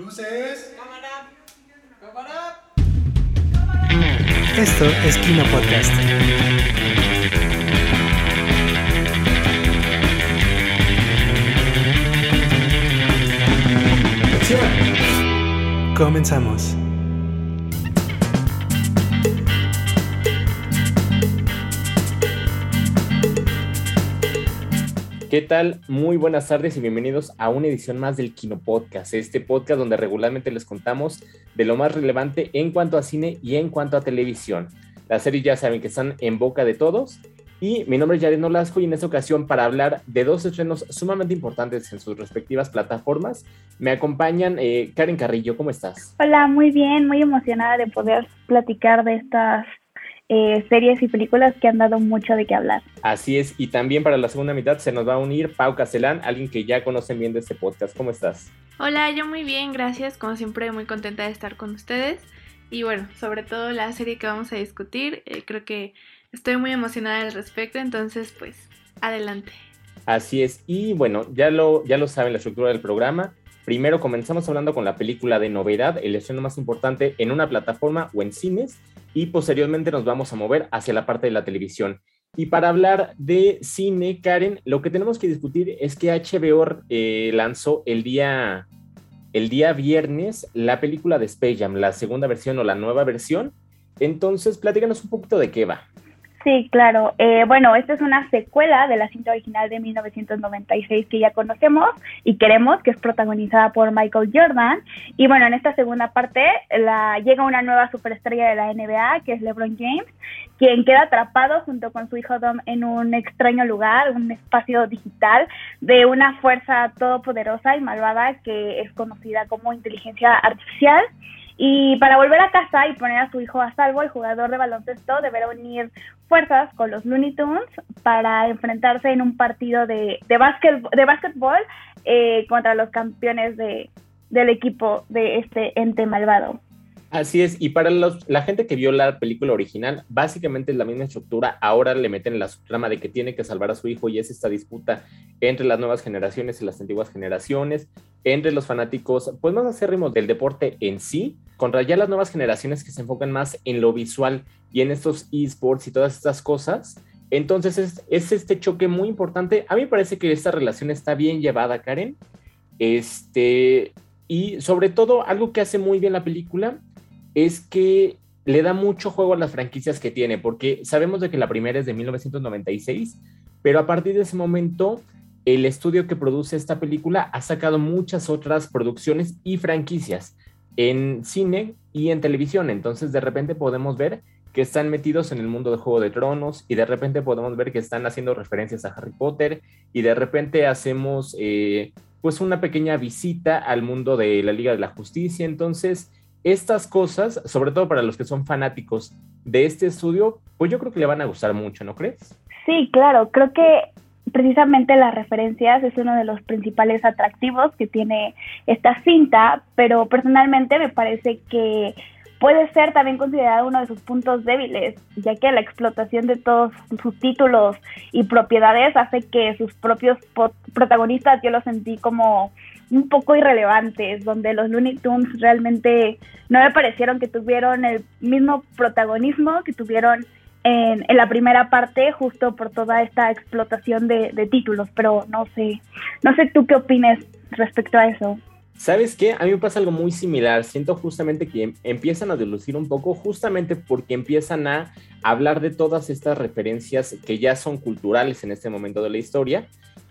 Luces. Cámara. Cámara. Esto es Kino Podcast. Comenzamos. ¿Qué tal? Muy buenas tardes y bienvenidos a una edición más del Kino Podcast, este podcast donde regularmente les contamos de lo más relevante en cuanto a cine y en cuanto a televisión. Las series ya saben que están en boca de todos y mi nombre es Jared Nolasco y en esta ocasión para hablar de dos estrenos sumamente importantes en sus respectivas plataformas me acompañan eh, Karen Carrillo, ¿cómo estás? Hola, muy bien, muy emocionada de poder platicar de estas eh, series y películas que han dado mucho de qué hablar. Así es, y también para la segunda mitad se nos va a unir Pau Castellán, alguien que ya conocen bien de este podcast. ¿Cómo estás? Hola, yo muy bien, gracias. Como siempre, muy contenta de estar con ustedes. Y bueno, sobre todo la serie que vamos a discutir, eh, creo que estoy muy emocionada al respecto, entonces pues adelante. Así es, y bueno, ya lo, ya lo saben la estructura del programa. Primero comenzamos hablando con la película de novedad, el estreno más importante en una plataforma o en cines, y posteriormente nos vamos a mover hacia la parte de la televisión. Y para hablar de cine, Karen, lo que tenemos que discutir es que HBO eh, lanzó el día, el día viernes la película de Space Jam, la segunda versión o la nueva versión. Entonces, platícanos un poquito de qué va. Sí, claro. Eh, bueno, esta es una secuela de la cinta original de 1996 que ya conocemos y queremos, que es protagonizada por Michael Jordan. Y bueno, en esta segunda parte la, llega una nueva superestrella de la NBA, que es LeBron James, quien queda atrapado junto con su hijo Dom en un extraño lugar, un espacio digital de una fuerza todopoderosa y malvada que es conocida como inteligencia artificial. Y para volver a casa y poner a su hijo a salvo, el jugador de baloncesto deberá unir fuerzas con los Looney Tunes para enfrentarse en un partido de, de, de básquetbol eh, contra los campeones de, del equipo de este ente malvado. Así es, y para la gente que vio la película original, básicamente es la misma estructura, ahora le meten la subtrama de que tiene que salvar a su hijo y es esta disputa entre las nuevas generaciones y las antiguas generaciones, entre los fanáticos, pues más acérrimos del deporte en sí, contra ya las nuevas generaciones que se enfocan más en lo visual y en estos esports y todas estas cosas. Entonces es, es este choque muy importante. A mí me parece que esta relación está bien llevada, Karen. Este, y sobre todo, algo que hace muy bien la película es que le da mucho juego a las franquicias que tiene, porque sabemos de que la primera es de 1996, pero a partir de ese momento el estudio que produce esta película ha sacado muchas otras producciones y franquicias en cine y en televisión, entonces de repente podemos ver que están metidos en el mundo de Juego de Tronos y de repente podemos ver que están haciendo referencias a Harry Potter y de repente hacemos eh, pues una pequeña visita al mundo de la Liga de la Justicia, entonces estas cosas, sobre todo para los que son fanáticos de este estudio, pues yo creo que le van a gustar mucho, ¿no crees? Sí, claro, creo que precisamente las referencias es uno de los principales atractivos que tiene esta cinta, pero personalmente me parece que puede ser también considerado uno de sus puntos débiles, ya que la explotación de todos sus títulos y propiedades hace que sus propios protagonistas yo los sentí como un poco irrelevantes, donde los Looney Tunes realmente no me parecieron que tuvieron el mismo protagonismo que tuvieron en, la primera parte, justo por toda esta explotación de, títulos, pero no sé, no sé tú qué opines respecto a eso. ¿Sabes qué? A mí me pasa algo muy similar. Siento justamente que em, empiezan a delucir un poco, justamente porque empiezan a hablar de todas estas referencias que ya son culturales en este momento de la historia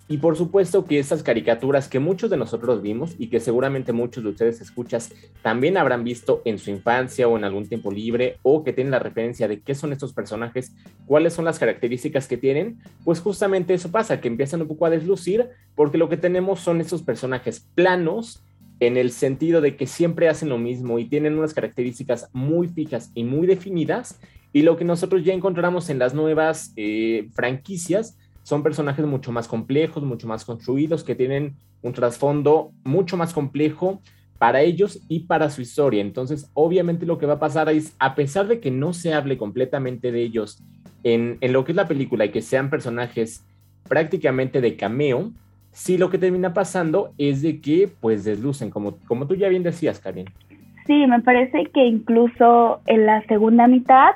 y por supuesto que estas caricaturas que muchos de nosotros vimos y que seguramente muchos de ustedes escuchas también habrán visto en su infancia o en algún tiempo libre o que tienen la referencia de qué son estos personajes, cuáles son las características que tienen, pues justamente eso pasa, que empiezan un poco a deslucir porque lo que tenemos son estos personajes planos en el sentido de que siempre hacen lo mismo y tienen unas características muy fijas y muy definidas y lo que nosotros ya encontramos en las nuevas eh, franquicias son personajes mucho más complejos, mucho más construidos, que tienen un trasfondo mucho más complejo para ellos y para su historia. Entonces, obviamente lo que va a pasar es, a pesar de que no se hable completamente de ellos en, lo que es la película y que sean personajes prácticamente de cameo, sí lo que termina pasando es de que pues deslucen, como, como tú ya bien decías, Karin. Sí, me parece que incluso en la segunda mitad,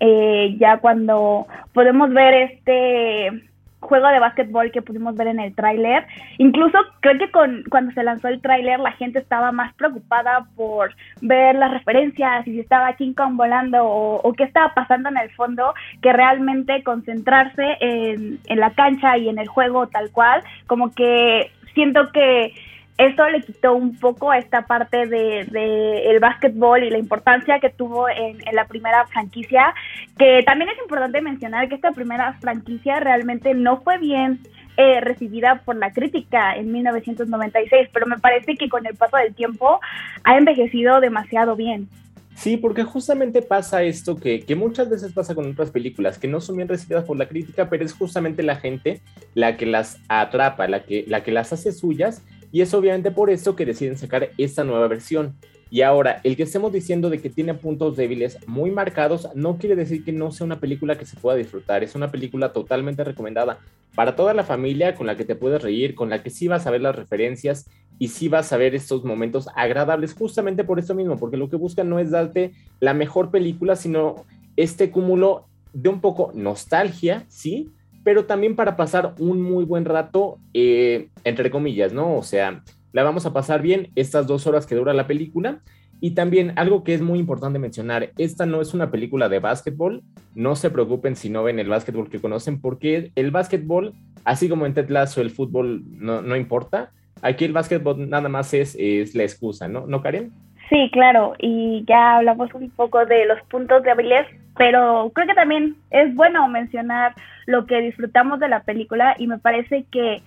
eh, ya cuando podemos ver este juego de básquetbol que pudimos ver en el tráiler. Incluso creo que con, cuando se lanzó el tráiler la gente estaba más preocupada por ver las referencias y si estaba King Kong volando o, qué estaba pasando en el fondo que realmente concentrarse en, en la cancha y en el juego tal cual. Como que siento que eso le quitó un poco esta parte de, de el básquetbol y la importancia que tuvo en, la primera franquicia, que también es importante mencionar que esta primera franquicia realmente no fue bien eh, recibida por la crítica en 1996, pero me parece que con el paso del tiempo ha envejecido demasiado bien. Sí, porque justamente pasa esto que, que, muchas veces pasa con otras películas, que no son bien recibidas por la crítica, pero es justamente la gente la que las atrapa, la que, la que las hace suyas y es obviamente por eso que deciden sacar esta nueva versión. Y ahora, el que estemos diciendo de que tiene puntos débiles muy marcados no quiere decir que no sea una película que se pueda disfrutar. Es una película totalmente recomendada para toda la familia, con la que te puedes reír, con la que sí vas a ver las referencias y sí vas a ver estos momentos agradables, justamente por eso mismo, porque lo que buscan no es darte la mejor película, sino este cúmulo de un poco nostalgia, sí, pero también para pasar un muy buen rato, eh, entre comillas, ¿no? O sea, la vamos a pasar bien estas dos horas que dura la película. Y también algo que es muy importante mencionar, esta no es una película de básquetbol, no se preocupen si no ven el básquetbol que conocen, porque el básquetbol, así como en Ted Lasso el fútbol no, no importa, aquí el básquetbol nada más es, es la excusa, ¿no? ¿No, Karen? Sí, claro, y ya hablamos un poco de los puntos débiles, pero creo que también es bueno mencionar lo que disfrutamos de la película y me parece que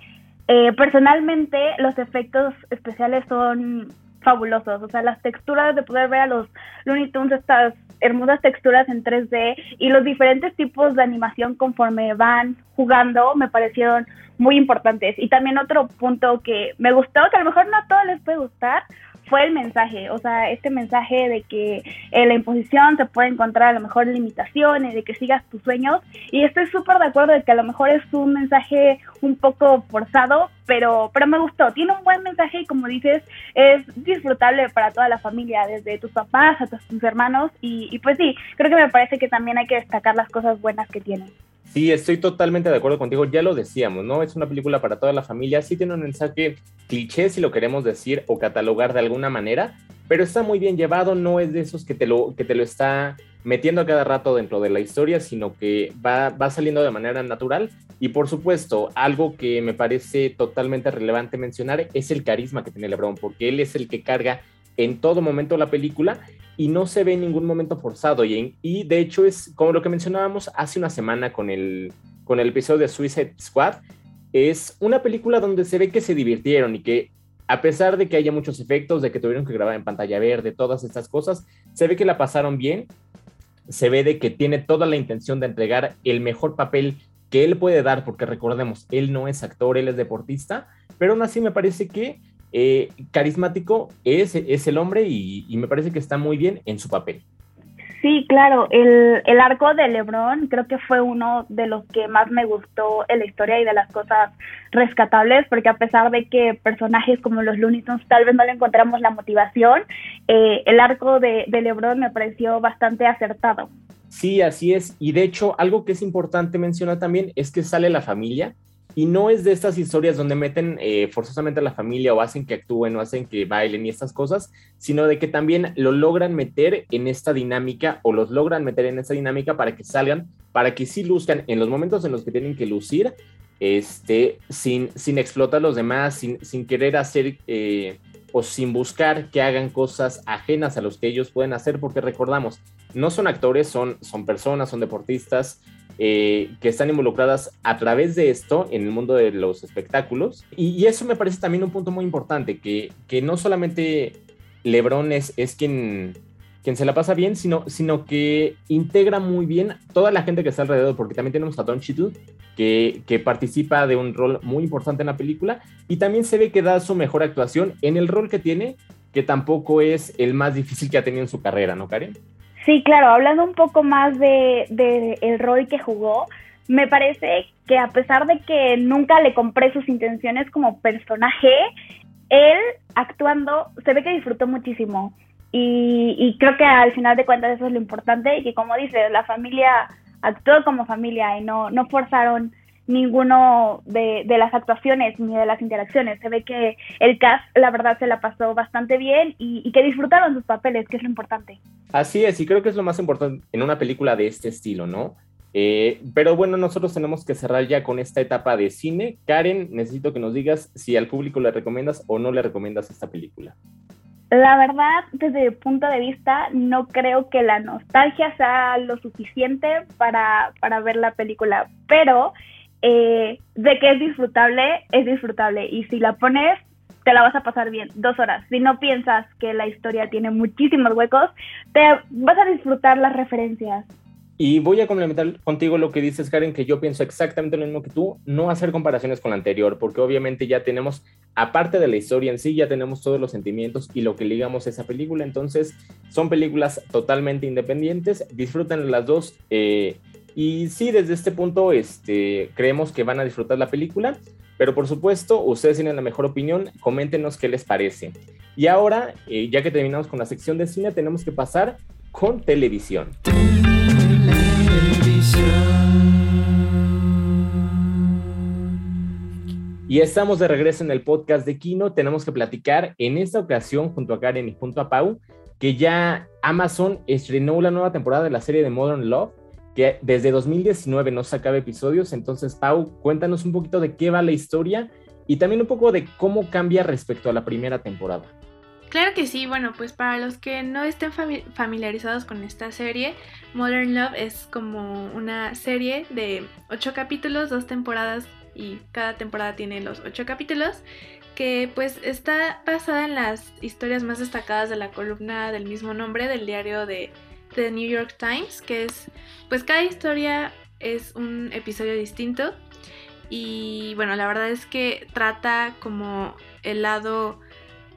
eh, personalmente los efectos especiales son fabulosos, o sea, las texturas de poder ver a los Looney Tunes, estas hermosas texturas en 3D y los diferentes tipos de animación conforme van jugando me parecieron muy importantes. Y también otro punto que me gustó, que a lo mejor no a todos les puede gustar, fue el mensaje, o sea, este mensaje de que en la imposición se puede encontrar a lo mejor limitaciones, de que sigas tus sueños, y estoy súper de acuerdo de que a lo mejor es un mensaje un poco forzado, pero, pero me gustó, tiene un buen mensaje y como dices, es disfrutable para toda la familia, desde tus papás hasta tus hermanos, y, y pues sí, creo que me parece que también hay que destacar las cosas buenas que tiene. Sí, estoy totalmente de acuerdo contigo. Ya lo decíamos, ¿no? Es una película para toda la familia. Sí tiene un mensaje cliché, si lo queremos decir o catalogar de alguna manera, pero está muy bien llevado. No es de esos que te lo, que te lo está metiendo a cada rato dentro de la historia, sino que va, va saliendo de manera natural. Y por supuesto, algo que me parece totalmente relevante mencionar es el carisma que tiene LeBron, porque él es el que carga en todo momento la película y no se ve en ningún momento forzado. Y, y de hecho es como lo que mencionábamos hace una semana con el, con el episodio de Suicide Squad. Es una película donde se ve que se divirtieron y que a pesar de que haya muchos efectos, de que tuvieron que grabar en pantalla verde, todas estas cosas, se ve que la pasaron bien. Se ve de que tiene toda la intención de entregar el mejor papel que él puede dar, porque recordemos, él no es actor, él es deportista, pero aún así me parece que eh, carismático es, es, el hombre y, me parece que está muy bien en su papel. Sí, claro, el, el, arco de Lebron creo que fue uno de los que más me gustó en la historia y de las cosas rescatables, porque a pesar de que personajes como los Looney Tunes tal vez no le encontramos la motivación, eh, el arco de, de Lebron me pareció bastante acertado. Sí, así es. Y de hecho, algo que es importante mencionar también es que sale la familia y no es de estas historias donde meten eh, forzosamente a la familia o hacen que actúen o hacen que bailen y estas cosas, sino de que también lo logran meter en esta dinámica o los logran meter en esta dinámica para que salgan, para que sí luzcan en los momentos en los que tienen que lucir, este, sin, sin explotar a los demás, sin, sin querer hacer eh, o sin buscar que hagan cosas ajenas a los que ellos pueden hacer, porque recordamos, no son actores, son, son personas, son deportistas, eh, que están involucradas a través de esto en el mundo de los espectáculos. Y, eso me parece también un punto muy importante, que, que no solamente Lebron es, es quien, quien se la pasa bien, sino, sino que integra muy bien toda la gente que está alrededor, porque también tenemos a Don Chitu, que, que participa de un rol muy importante en la película, y también se ve que da su mejor actuación en el rol que tiene, que tampoco es el más difícil que ha tenido en su carrera, ¿no, Karen? Sí, claro, hablando un poco más de, de, el rol que jugó, me parece que a pesar de que nunca le compré sus intenciones como personaje, él actuando se ve que disfrutó muchísimo. Y, creo que al final de cuentas eso es lo importante y que como dices, la familia actuó como familia y no, no forzaron ninguno de, las actuaciones ni de las interacciones. Se ve que el cast, la verdad, se la pasó bastante bien y, y, que disfrutaron sus papeles, que es lo importante. Así es, y creo que es lo más importante en una película de este estilo, ¿no? Eh, pero bueno, nosotros tenemos que cerrar ya con esta etapa de cine. Karen, necesito que nos digas si al público le recomiendas o no le recomiendas esta película. La verdad, desde mi punto de vista, no creo que la nostalgia sea lo suficiente para, para ver la película, pero eh, de que es disfrutable, es disfrutable. Y si la pones, te la vas a pasar bien, dos horas. Si no piensas que la historia tiene muchísimos huecos, te vas a disfrutar las referencias. Y voy a complementar contigo lo que dices, Karen, que yo pienso exactamente lo mismo que tú, no hacer comparaciones con la anterior, porque obviamente ya tenemos, aparte de la historia en sí, ya tenemos todos los sentimientos y lo que ligamos a esa película, entonces son películas totalmente independientes, disfruten las dos. Eh, y sí, desde este punto este, creemos que van a disfrutar la película, pero por supuesto, ustedes tienen la mejor opinión, coméntenos qué les parece. Y ahora, eh, ya que terminamos con la sección de cine, tenemos que pasar con televisión. Y estamos de regreso en el podcast de Kino. Tenemos que platicar en esta ocasión junto a Karen y junto a Pau que ya Amazon estrenó la nueva temporada de la serie de Modern Love, que desde 2019 no sacaba episodios. Entonces, Pau, cuéntanos un poquito de qué va la historia y también un poco de cómo cambia respecto a la primera temporada. Claro que sí, bueno, pues para los que no estén familiarizados con esta serie, Modern Love es como una serie de ocho capítulos, dos temporadas y cada temporada tiene los ocho capítulos que pues está basada en las historias más destacadas de la columna del mismo nombre del diario de The New York Times, que es pues cada historia es un episodio distinto y bueno, la verdad es que trata como el lado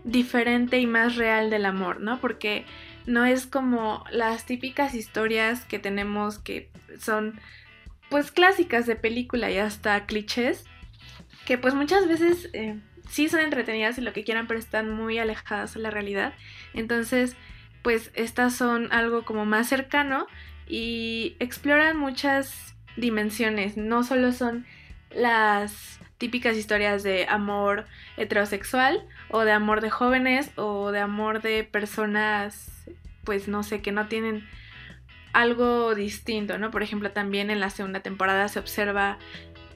diferente y más real del amor, ¿no? Porque no es como las típicas historias que tenemos que son pues clásicas de película y hasta clichés, que pues muchas veces eh, sí son entretenidas y lo que quieran, pero están muy alejadas de la realidad. Entonces, pues estas son algo como más cercano y exploran muchas dimensiones, no solo son las típicas historias de amor heterosexual o de amor de jóvenes o de amor de personas pues no sé que no tienen algo distinto, ¿no? Por ejemplo, también en la segunda temporada se observa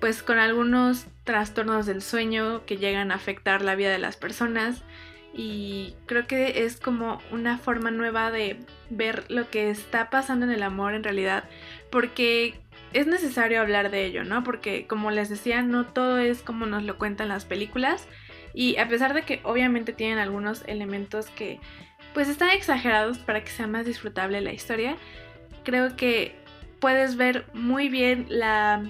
pues con algunos trastornos del sueño que llegan a afectar la vida de las personas y creo que es como una forma nueva de ver lo que está pasando en el amor en realidad porque es necesario hablar de ello, ¿no? Porque como les decía, no todo es como nos lo cuentan las películas y a pesar de que obviamente tienen algunos elementos que pues están exagerados para que sea más disfrutable la historia, creo que puedes ver muy bien la,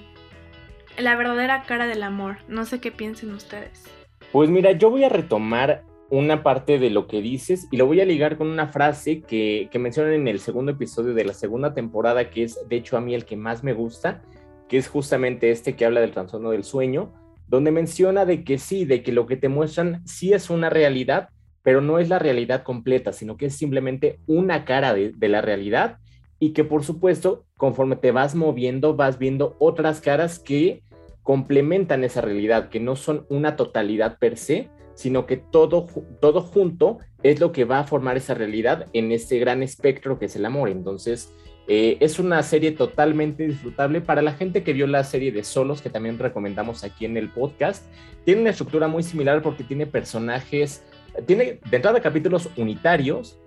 la verdadera cara del amor. No sé qué piensen ustedes. Pues mira, yo voy a retomar una parte de lo que dices y lo voy a ligar con una frase que, que mencionan en el segundo episodio de la segunda temporada, que es de hecho a mí el que más me gusta, que es justamente este que habla del trastorno del sueño, donde menciona de que sí, de que lo que te muestran sí es una realidad, pero no es la realidad completa, sino que es simplemente una cara de, de la realidad y que por supuesto, conforme te vas moviendo, vas viendo otras caras que complementan esa realidad, que no son una totalidad per se, sino que todo, todo junto es lo que va a formar esa realidad en este gran espectro que es el amor. Entonces, eh, es una serie totalmente disfrutable para la gente que vio la serie de Solos, que también recomendamos aquí en el podcast. Tiene una estructura muy similar porque tiene personajes, tiene de entrada capítulos unitarios,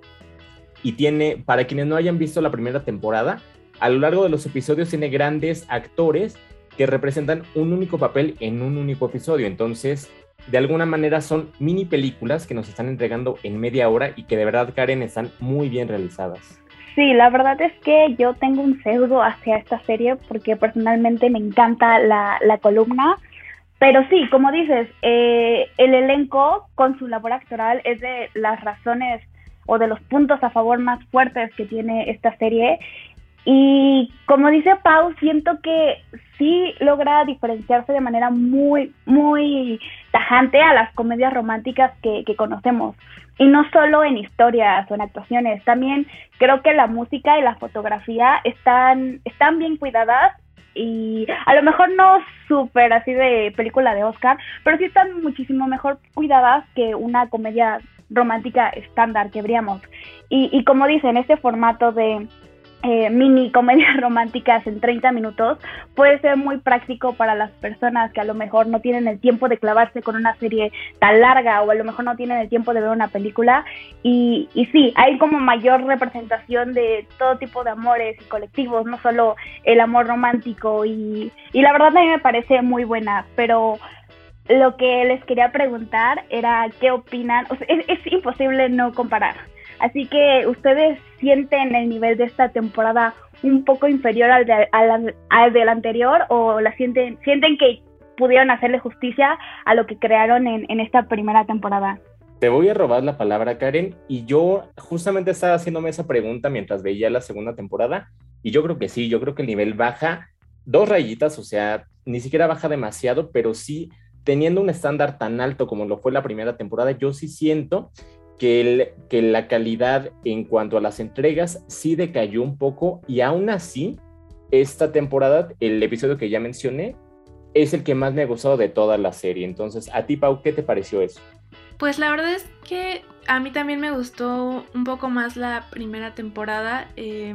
y tiene, para quienes no hayan visto la primera temporada, a lo largo de los episodios tiene grandes actores que representan un único papel en un único episodio. Entonces, de alguna manera son mini películas que nos están entregando en media hora y que de verdad, Karen, están muy bien realizadas. Sí, la verdad es que yo tengo un pseudo hacia esta serie porque personalmente me encanta la, la columna. Pero sí, como dices, eh, el elenco con su labor actoral es de las razones o de los puntos a favor más fuertes que tiene esta serie. Y como dice Pau, siento que sí logra diferenciarse de manera muy, muy tajante a las comedias románticas que, que conocemos. Y no solo en historias o en actuaciones, también creo que la música y la fotografía están, están bien cuidadas y a lo mejor no súper así de película de Oscar, pero sí están muchísimo mejor cuidadas que una comedia romántica estándar que veríamos. Y, y como dicen, este formato de eh, mini comedias románticas en 30 minutos puede ser muy práctico para las personas que a lo mejor no tienen el tiempo de clavarse con una serie tan larga o a lo mejor no tienen el tiempo de ver una película. Y, y sí, hay como mayor representación de todo tipo de amores y colectivos, no solo el amor romántico. Y, y la verdad a mí me parece muy buena, pero lo que les quería preguntar era qué opinan, o sea, es, es imposible no comparar Así que ustedes sienten el nivel de esta temporada un poco inferior al, de, al, anterior o la sienten, sienten que pudieron hacerle justicia a lo que crearon en, en esta primera temporada. Te voy a robar la palabra, Karen, y yo justamente estaba haciéndome esa pregunta mientras veía la segunda temporada, y yo creo que sí, yo creo que el nivel baja dos rayitas, o sea, ni siquiera baja demasiado, pero sí teniendo un estándar tan alto como lo fue la primera temporada, yo sí siento que, la calidad en cuanto a las entregas sí decayó un poco y aún así, esta temporada, el episodio que ya mencioné, es el que más me ha gustado de toda la serie. Entonces, a ti, Pau, ¿qué te pareció eso? Pues la verdad es que a mí también me gustó un poco más la primera temporada, eh,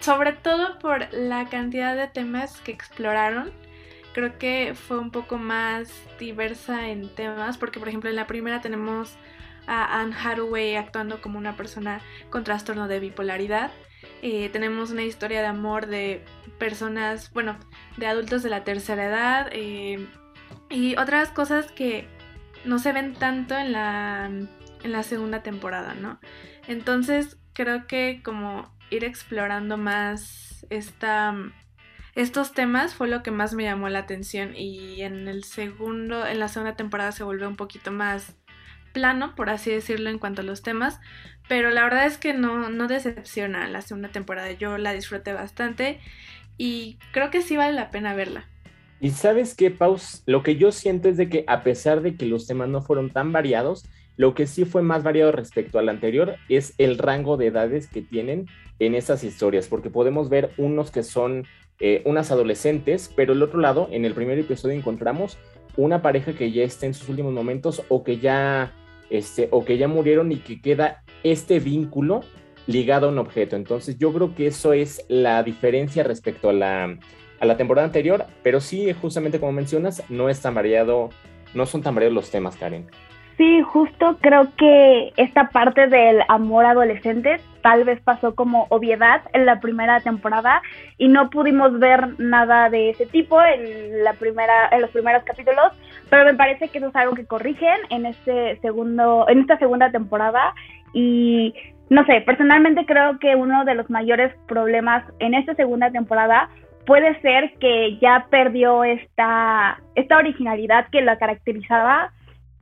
sobre todo por la cantidad de temas que exploraron. Creo que fue un poco más diversa en temas, porque por ejemplo en la primera tenemos a Anne Hathaway actuando como una persona con trastorno de bipolaridad. Eh, tenemos una historia de amor de personas, bueno, de adultos de la tercera edad eh, y otras cosas que no se ven tanto en la, en la segunda temporada, ¿no? Entonces creo que como ir explorando más esta, estos temas fue lo que más me llamó la atención y en el segundo, en la segunda temporada se volvió un poquito más plano, por así decirlo, en cuanto a los temas, pero la verdad es que no, no decepciona la segunda temporada, yo la disfruté bastante y creo que sí vale la pena verla. Y sabes qué, Paus, lo que yo siento es de que a pesar de que los temas no fueron tan variados, lo que sí fue más variado respecto al anterior es el rango de edades que tienen en esas historias, porque podemos ver unos que son eh, unas adolescentes, pero el otro lado, en el primer episodio encontramos una pareja que ya está en sus últimos momentos o que ya este, o que ya murieron y que queda este vínculo ligado a un objeto. Entonces yo creo que eso es la diferencia respecto a la, a la temporada anterior, pero sí, justamente como mencionas, no es tan variado, no son tan variados los temas, Karen. Sí, justo creo que esta parte del amor adolescente tal vez pasó como obviedad en la primera temporada y no pudimos ver nada de ese tipo en la primera en los primeros capítulos, pero me parece que eso es algo que corrigen en este segundo en esta segunda temporada y no sé, personalmente creo que uno de los mayores problemas en esta segunda temporada puede ser que ya perdió esta esta originalidad que la caracterizaba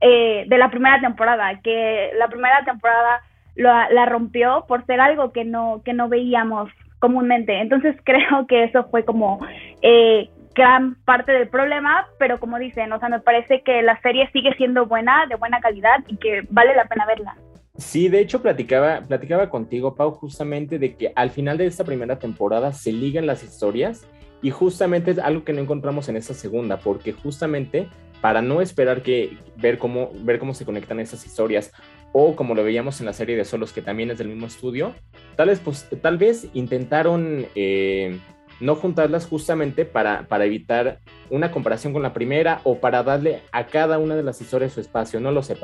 eh, de la primera temporada, que la primera temporada la, la, rompió por ser algo que no, que no veíamos comúnmente. Entonces creo que eso fue como eh, gran parte del problema, pero como dicen, o sea, me parece que la serie sigue siendo buena, de buena calidad y que vale la pena verla. Sí, de hecho platicaba, platicaba contigo, Pau, justamente de que al final de esta primera temporada se ligan las historias y justamente es algo que no encontramos en esta segunda, porque justamente para no esperar que ver cómo, ver cómo se conectan esas historias o como lo veíamos en la serie de Solos, que también es del mismo estudio, tal vez, pues, tal vez intentaron eh, no juntarlas justamente para, para evitar una comparación con la primera o para darle a cada una de las historias su espacio, no lo sé.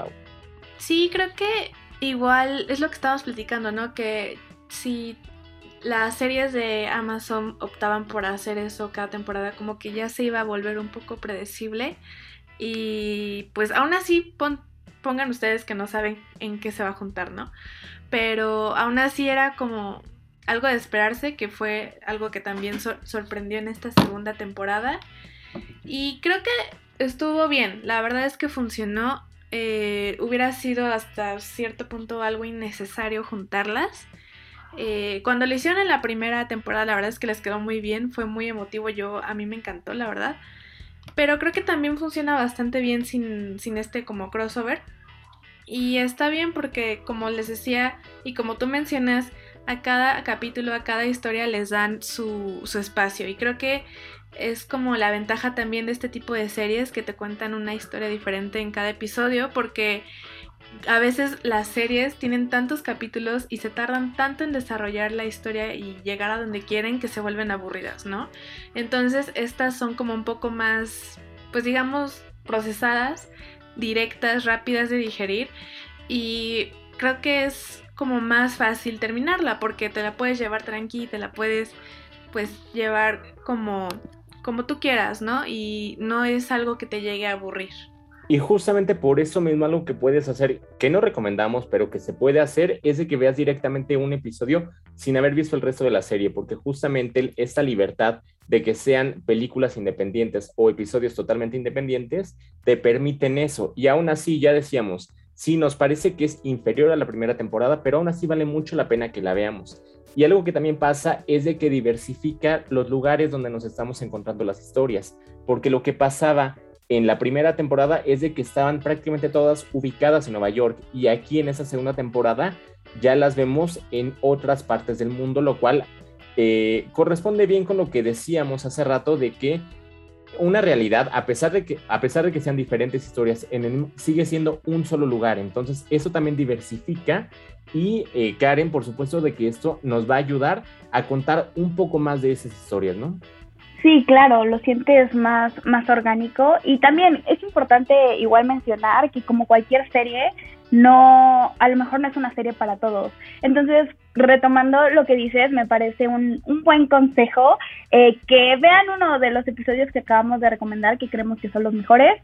Sí, creo que igual es lo que estábamos platicando, ¿no? Que si las series de Amazon optaban por hacer eso cada temporada, como que ya se iba a volver un poco predecible. Y pues aún así pongan ustedes que no saben en qué se va a juntar, ¿no? Pero aún así era como algo de esperarse, que fue algo que también sorprendió en esta segunda temporada. Y creo que estuvo bien, la verdad es que funcionó. Eh, hubiera sido hasta cierto punto algo innecesario juntarlas. Eh, cuando lo hicieron en la primera temporada, la verdad es que les quedó muy bien, fue muy emotivo, yo a mí me encantó, la verdad. Pero creo que también funciona bastante bien sin, sin este como crossover. Y está bien porque, como les decía, y como tú mencionas, a cada capítulo, a cada historia les dan su, su espacio. Y creo que es como la ventaja también de este tipo de series que te cuentan una historia diferente en cada episodio porque a veces las series tienen tantos capítulos y se tardan tanto en desarrollar la historia y llegar a donde quieren que se vuelven aburridas, ¿no? Entonces estas son como un poco más, pues digamos, procesadas, directas, rápidas de digerir y creo que es como más fácil terminarla porque te la puedes llevar tranqui, te la puedes pues llevar como como tú quieras, ¿no? Y no es algo que te llegue a aburrir. Y justamente por eso mismo algo que puedes hacer, que no recomendamos, pero que se puede hacer, es de que veas directamente un episodio sin haber visto el resto de la serie, porque justamente esta libertad de que sean películas independientes o episodios totalmente independientes, te permiten eso. Y aún así, ya decíamos, sí nos parece que es inferior a la primera temporada, pero aún así vale mucho la pena que la veamos. Y algo que también pasa es de que diversifica los lugares donde nos estamos encontrando las historias, porque lo que pasaba en la primera temporada es de que estaban prácticamente todas ubicadas en Nueva York y aquí en esa segunda temporada ya las vemos en otras partes del mundo, lo cual eh, corresponde bien con lo que decíamos hace rato de que una realidad, a pesar de que, a pesar de que sean diferentes historias, sigue siendo un solo lugar. Entonces, eso también diversifica. Y eh, Karen, por supuesto, de que esto nos va a ayudar a contar un poco más de esas historias, ¿no? Sí, claro, lo sientes más, más orgánico. Y también es importante igual mencionar que como cualquier serie, no, a lo mejor no es una serie para todos. Entonces, retomando lo que dices, me parece un, un buen consejo eh, que vean uno de los episodios que acabamos de recomendar, que creemos que son los mejores.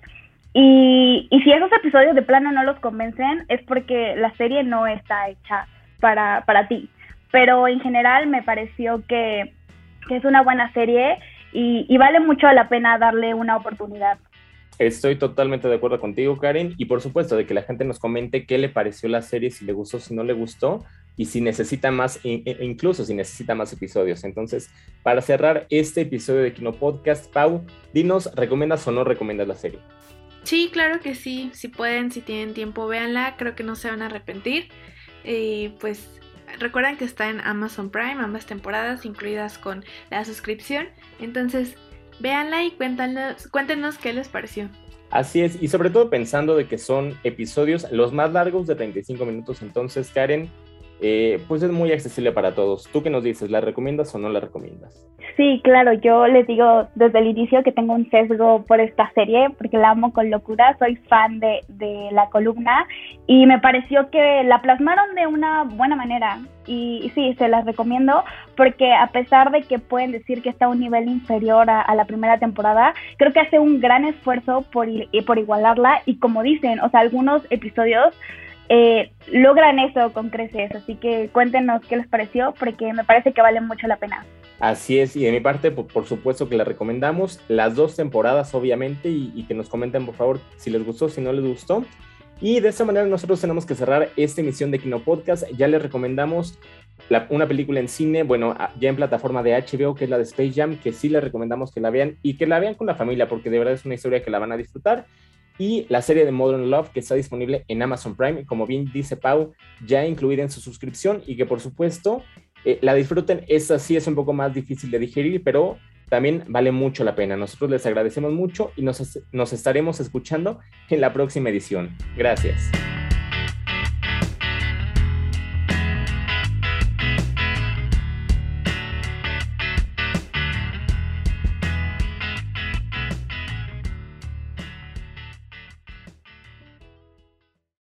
Y, y si esos episodios de plano no los convencen, es porque la serie no está hecha para, para ti. Pero en general me pareció que, que es una buena serie y, y vale mucho la pena darle una oportunidad. Estoy totalmente de acuerdo contigo, Karen, y por supuesto de que la gente nos comente qué le pareció la serie, si le gustó, si no le gustó, y si necesita más, e incluso si necesita más episodios. Entonces, para cerrar este episodio de Kino Podcast, Pau, dinos, ¿recomiendas o no recomiendas la serie? Sí, claro que sí, si pueden, si tienen tiempo, véanla, creo que no se van a arrepentir. Y pues recuerden que está en Amazon Prime, ambas temporadas, incluidas con la suscripción. Entonces, véanla y cuéntanos, cuéntenos qué les pareció. Así es, y sobre todo pensando de que son episodios los más largos de 35 minutos, entonces Karen, eh, pues es muy accesible para todos. ¿Tú qué nos dices? ¿La recomiendas o no la recomiendas? Sí, claro, yo les digo desde el inicio que tengo un sesgo por esta serie porque la amo con locura, soy fan de, de la columna y me pareció que la plasmaron de una buena manera y, y sí, se las recomiendo porque a pesar de que pueden decir que está a un nivel inferior a, a la primera temporada, creo que hace un gran esfuerzo por, por igualarla y como dicen, o sea, algunos episodios eh, logran eso con creces. Así que cuéntenos qué les pareció, porque me parece que vale mucho la pena. Así es, y de mi parte, por, supuesto que la recomendamos, las dos temporadas, obviamente, y, que nos comenten, por favor, si les gustó, si no les gustó. Y de esta manera nosotros tenemos que cerrar esta emisión de Kino Podcast. Ya les recomendamos una película en cine, bueno, ya en plataforma de HBO, que es la de Space Jam, que sí les recomendamos que la vean y que la vean con la familia, porque de verdad es una historia que la van a disfrutar y la serie de Modern Love que está disponible en Amazon Prime, como bien dice Pau, ya incluida en su suscripción y que por supuesto eh, la disfruten. Esa sí es un poco más difícil de digerir, pero también vale mucho la pena. Nosotros les agradecemos mucho y nos, nos estaremos escuchando en la próxima edición. Gracias.